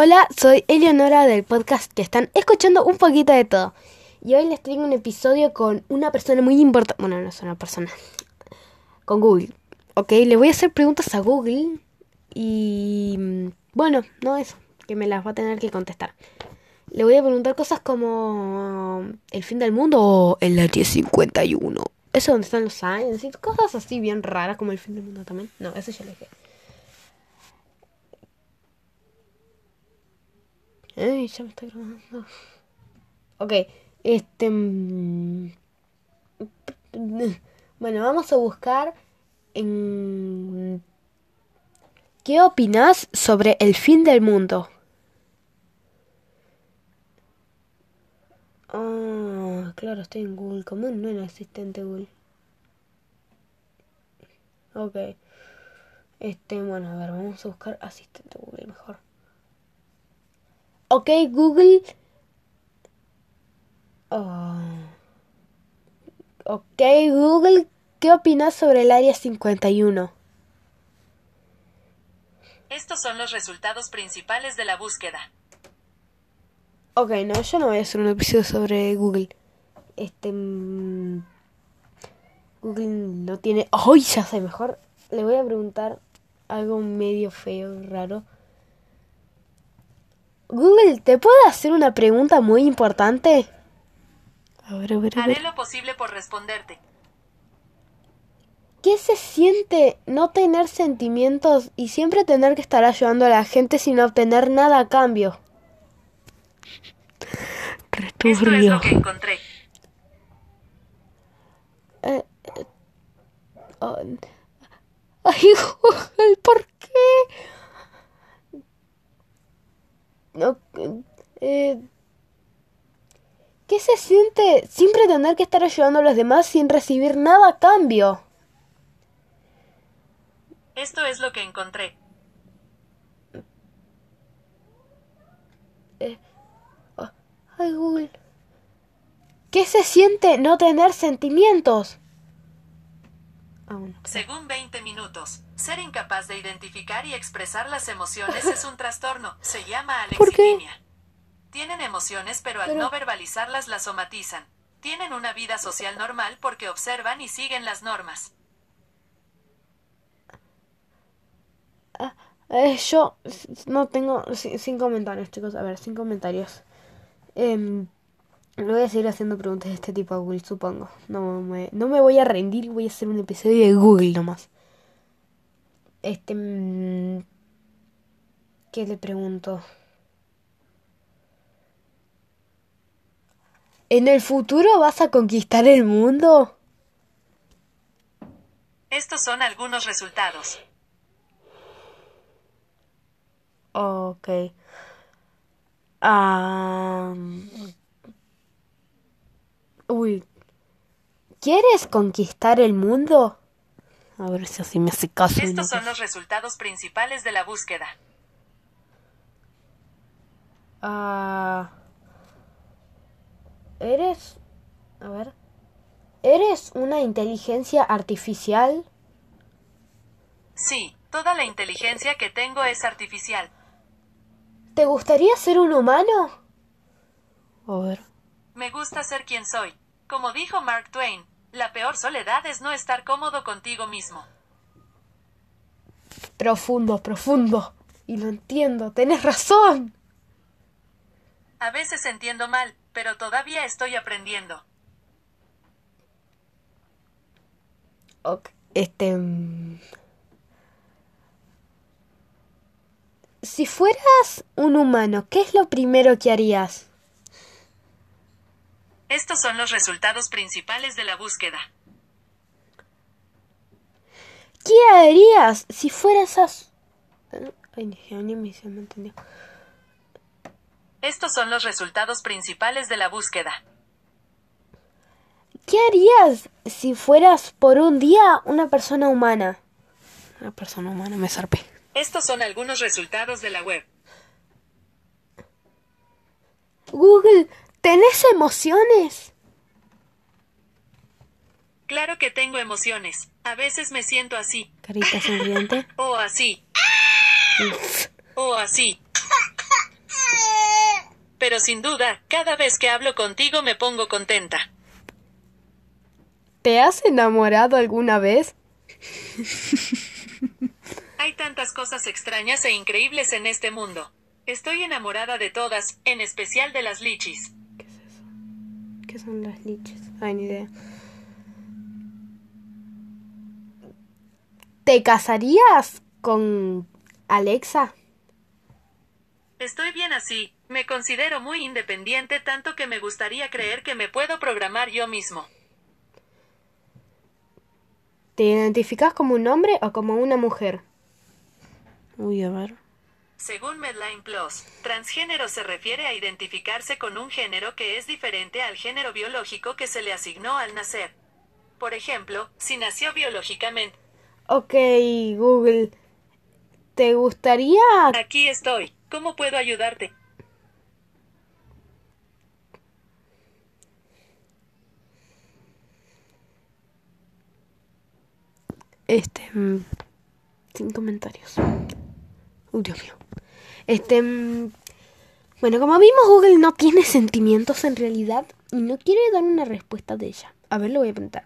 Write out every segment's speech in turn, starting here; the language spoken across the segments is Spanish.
Hola, soy Eleonora del podcast que están escuchando un poquito de todo. Y hoy les traigo un episodio con una persona muy importante. Bueno, no es una persona. Con Google. Ok, le voy a hacer preguntas a Google. Y bueno, no eso. Que me las va a tener que contestar. Le voy a preguntar cosas como el fin del mundo o el área 51. Eso donde están los aliens y cosas así bien raras como el fin del mundo también. No, eso ya lo dije. Ay, ya me está grabando. Ok, este... mm, Bueno, vamos a buscar en... ¿Qué opinas sobre el fin del mundo? Ah, claro, estoy en Google Común, no en asistente Google. Ok. Este, bueno, a ver, vamos a buscar asistente Google mejor. Ok, Google. Ah. Ok, Google, ¿qué opinas sobre el área 51? Estos son los resultados principales de la búsqueda. Ok, no, yo no voy a hacer un episodio sobre Google. Este. mm, Google no tiene. ¡Ay! ya sé, mejor le voy a preguntar algo medio feo, raro. Google, ¿te puedo hacer una pregunta muy importante? A ver, a ver, a Haré lo posible por responderte. ¿Qué se siente no tener sentimientos y siempre tener que estar ayudando a la gente sin obtener nada a cambio? Esto es lo que encontré. Eh, eh, oh, ay, Google, ¿por qué? No, eh, ¿Qué se siente siempre tener que estar ayudando a los demás sin recibir nada a cambio? Esto es lo que encontré. Ay, Google. ¿Qué se siente no tener sentimientos? Ah. Según 20 minutos, ser incapaz de identificar y expresar las emociones es un trastorno. Se llama ¿Por qué? alexitimia. Tienen emociones, pero al Pero- no verbalizarlas las somatizan. Tienen una vida social normal porque observan y siguen las normas. Eh, yo no tengo si- sin comentarios, chicos. A ver, sin comentarios. Em, le voy a seguir haciendo preguntas de este tipo a Google, supongo. No me, no me voy a rendir y voy a hacer un episodio de Google nomás. Este... mm, ¿Qué le pregunto? ¿En el futuro vas a conquistar el mundo? Estos son algunos resultados. Ok. Ah, uy. ¿Quieres conquistar el mundo? A ver si así me hace caso. no Estos son los resultados principales de la búsqueda. Ah, ¿Eres... A ver. ¿Eres una inteligencia artificial? Sí, toda la inteligencia que tengo es artificial. ¿Te gustaría ser un humano? A ver. Me gusta ser quien soy. Como dijo Mark Twain, la peor soledad es no estar cómodo contigo mismo. Profundo, profundo. Y lo entiendo, tenés razón. A veces entiendo mal, pero todavía estoy aprendiendo. Ok, Este. mm, Si fueras un humano, ¿qué es lo primero que harías? Estos son los resultados principales de la búsqueda. ¿Qué harías si fueras. Ay, ni, me entendió. Estos son los resultados principales de la búsqueda. ¿Qué harías si fueras por un día una persona humana? Una persona humana, me zarpé. Estos son algunos resultados de la web. Google, ¿tenés emociones? Claro que tengo emociones. A veces me siento así, Carita sonriente. o así, o así. pero sin duda, cada vez que hablo contigo me pongo contenta. ¿Te has enamorado alguna vez? Hay tantas cosas extrañas e increíbles en este mundo. Estoy enamorada de todas, en especial de las lichis. ¿Qué son las liches? Ay, ni idea. ¿Te casarías con Alexa? Estoy bien así. Me considero muy independiente tanto que me gustaría creer que me puedo programar yo mismo. ¿Te identificas como un hombre o como una mujer? Uy, a ver. Según Medline Plus, transgénero se refiere a identificarse con un género que es diferente al género biológico que se le asignó al nacer. Por ejemplo, si nació biológicamente. Ok, Google. ¿Te gustaría... Aquí estoy. ¿Cómo puedo ayudarte? Este... mm, Sin comentarios. Uy, Dios mío. Este... mm, Bueno, como vimos, Google no tiene sentimientos en realidad y no quiere dar una respuesta de ella. A ver, lo voy a preguntar.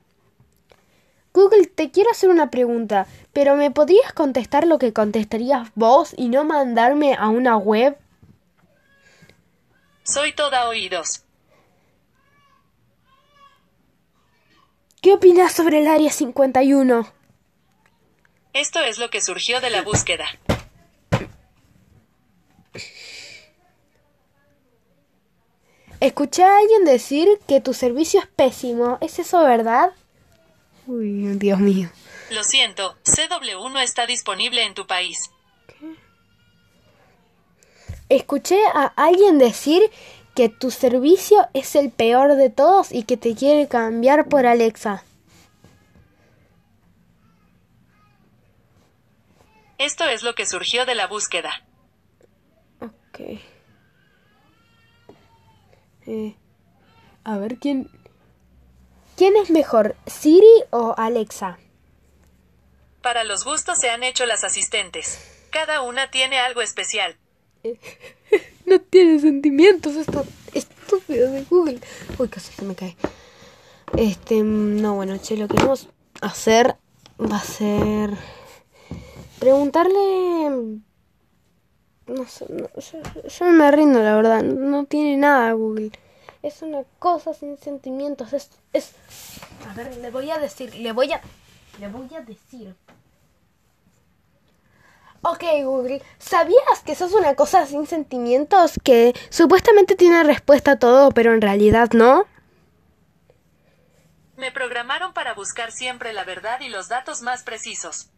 Google, te quiero hacer una pregunta, pero ¿me podrías contestar lo que contestarías vos y no mandarme a una web? Soy toda oídos. ¿Qué opinas sobre el Área 51? Esto es lo que surgió de la búsqueda. Escuché a alguien decir que tu servicio es pésimo. ¿Es eso verdad? Uy, Dios mío. Lo siento, CW no está disponible en tu país. Escuché a alguien decir que tu servicio es el peor de todos y que te quiere cambiar por Alexa. Esto es lo que surgió de la búsqueda. Ok. Eh, a ver quién. ¿Quién es mejor, Siri o Alexa? Para los gustos se han hecho las asistentes. Cada una tiene algo especial. No tiene sentimientos, esto estúpido de Google. Uy, casi se me cae. Este, no, bueno, che, lo que vamos a hacer va a ser preguntarle. No sé, no, yo, me rindo, la verdad. No tiene nada Google. Es una cosa sin sentimientos. Es, es. A ver, le voy a decir, le voy a, le voy a decir. Ok, Google, ¿sabías que sos una cosa sin sentimientos que supuestamente tiene respuesta a todo, pero en realidad no? Me programaron para buscar siempre la verdad y los datos más precisos.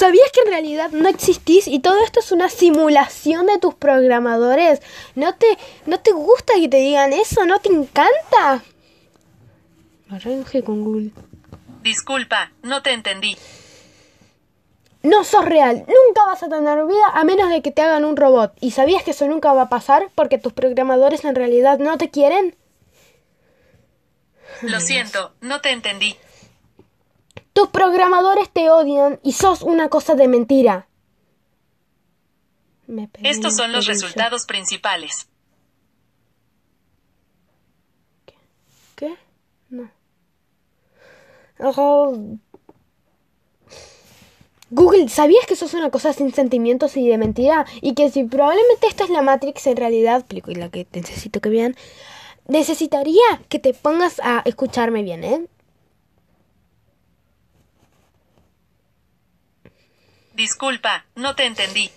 ¿Sabías que en realidad no existís y todo esto es una simulación de tus programadores? ¿No te, no te gusta que te digan eso? ¿No te encanta? Arrange con Google. Disculpa, no te entendí. No sos real, nunca vas a tener vida a menos de que te hagan un robot. ¿Y sabías que eso nunca va a pasar porque tus programadores en realidad no te quieren? Lo siento, no te entendí. Tus programadores te odian y sos una cosa de mentira. Me Estos son los resultados principales. ¿Qué? No. Google, ¿sabías que sos una cosa sin sentimientos y de mentira? Y que si probablemente esto es la Matrix en realidad, y la que necesito que vean, necesitaría que te pongas a escucharme bien, ¿eh? Disculpa, no te entendí.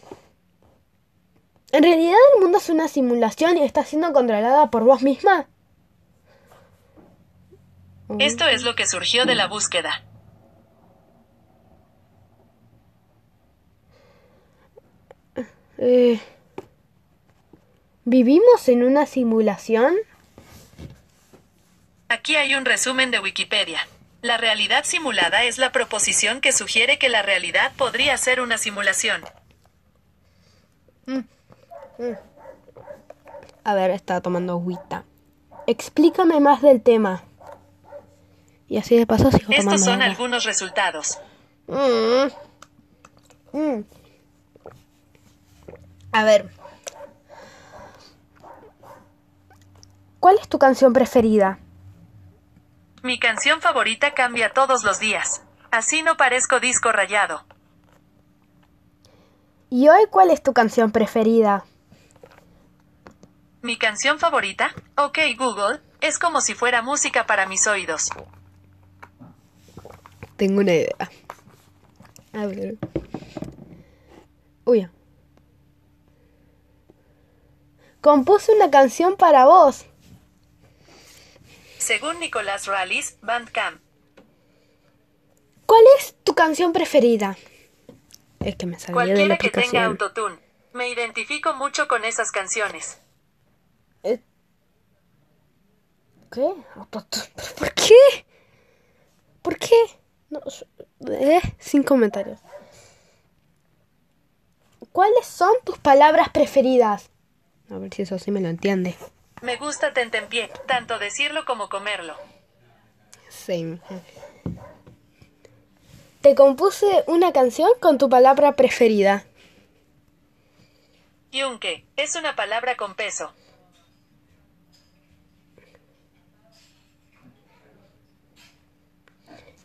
¿En realidad el mundo es una simulación y está siendo controlada por vos misma? Esto es lo que surgió de la búsqueda. Eh, ¿Vivimos en una simulación? Aquí hay un resumen de Wikipedia. La realidad simulada es la proposición que sugiere que la realidad podría ser una simulación. A ver, está tomando agüita. Explícame más del tema. Y así de paso sigo Estos son agua. algunos resultados. Mm. Mm. A ver. ¿Cuál es tu canción preferida? Mi canción favorita cambia todos los días. Así no parezco disco rayado. ¿Y hoy cuál es tu canción preferida? Mi canción favorita, OK Google, es como si fuera música para mis oídos. Tengo una idea. A ver. Uy. Compuse una canción para vos. Según Nicolás Rallis, Bandcamp. ¿Cuál es tu canción preferida? Es que me salió de la Cualquiera que tenga autotune. Me identifico mucho con esas canciones. Eh, ¿Qué? Autotune. ¿Pero ¿Por qué? ¿Por qué? No, eh, sin comentarios. ¿Cuáles son tus palabras preferidas? A ver si eso sí me lo entiende. Me gusta tentempié, tanto decirlo como comerlo. Sí. Te compuse una canción con tu palabra preferida. Yunque, es una palabra con peso.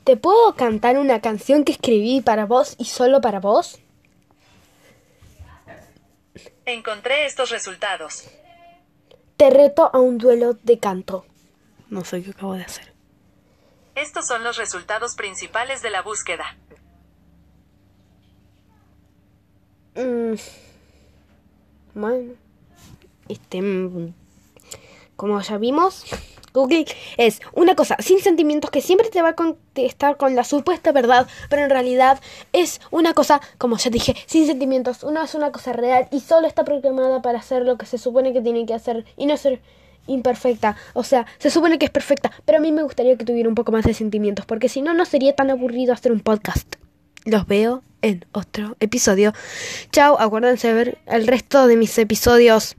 ¿Te puedo cantar una canción que escribí para vos y solo para vos? Encontré estos resultados. Te reto a un duelo de canto. No sé qué acabo de hacer. Estos son los resultados principales de la búsqueda. Mm, bueno, este, mm, como ya vimos, Google es una cosa sin sentimientos que siempre te va a contestar con la supuesta verdad, pero en realidad es una cosa, como ya dije, sin sentimientos. Una es una cosa real y solo está programada para hacer lo que se supone que tiene que hacer y no ser imperfecta. O sea, se supone que es perfecta, pero a mí me gustaría que tuviera un poco más de sentimientos, porque si no, no sería tan aburrido hacer un podcast. Los veo en otro episodio. Chao, acuérdense de ver el resto de mis episodios.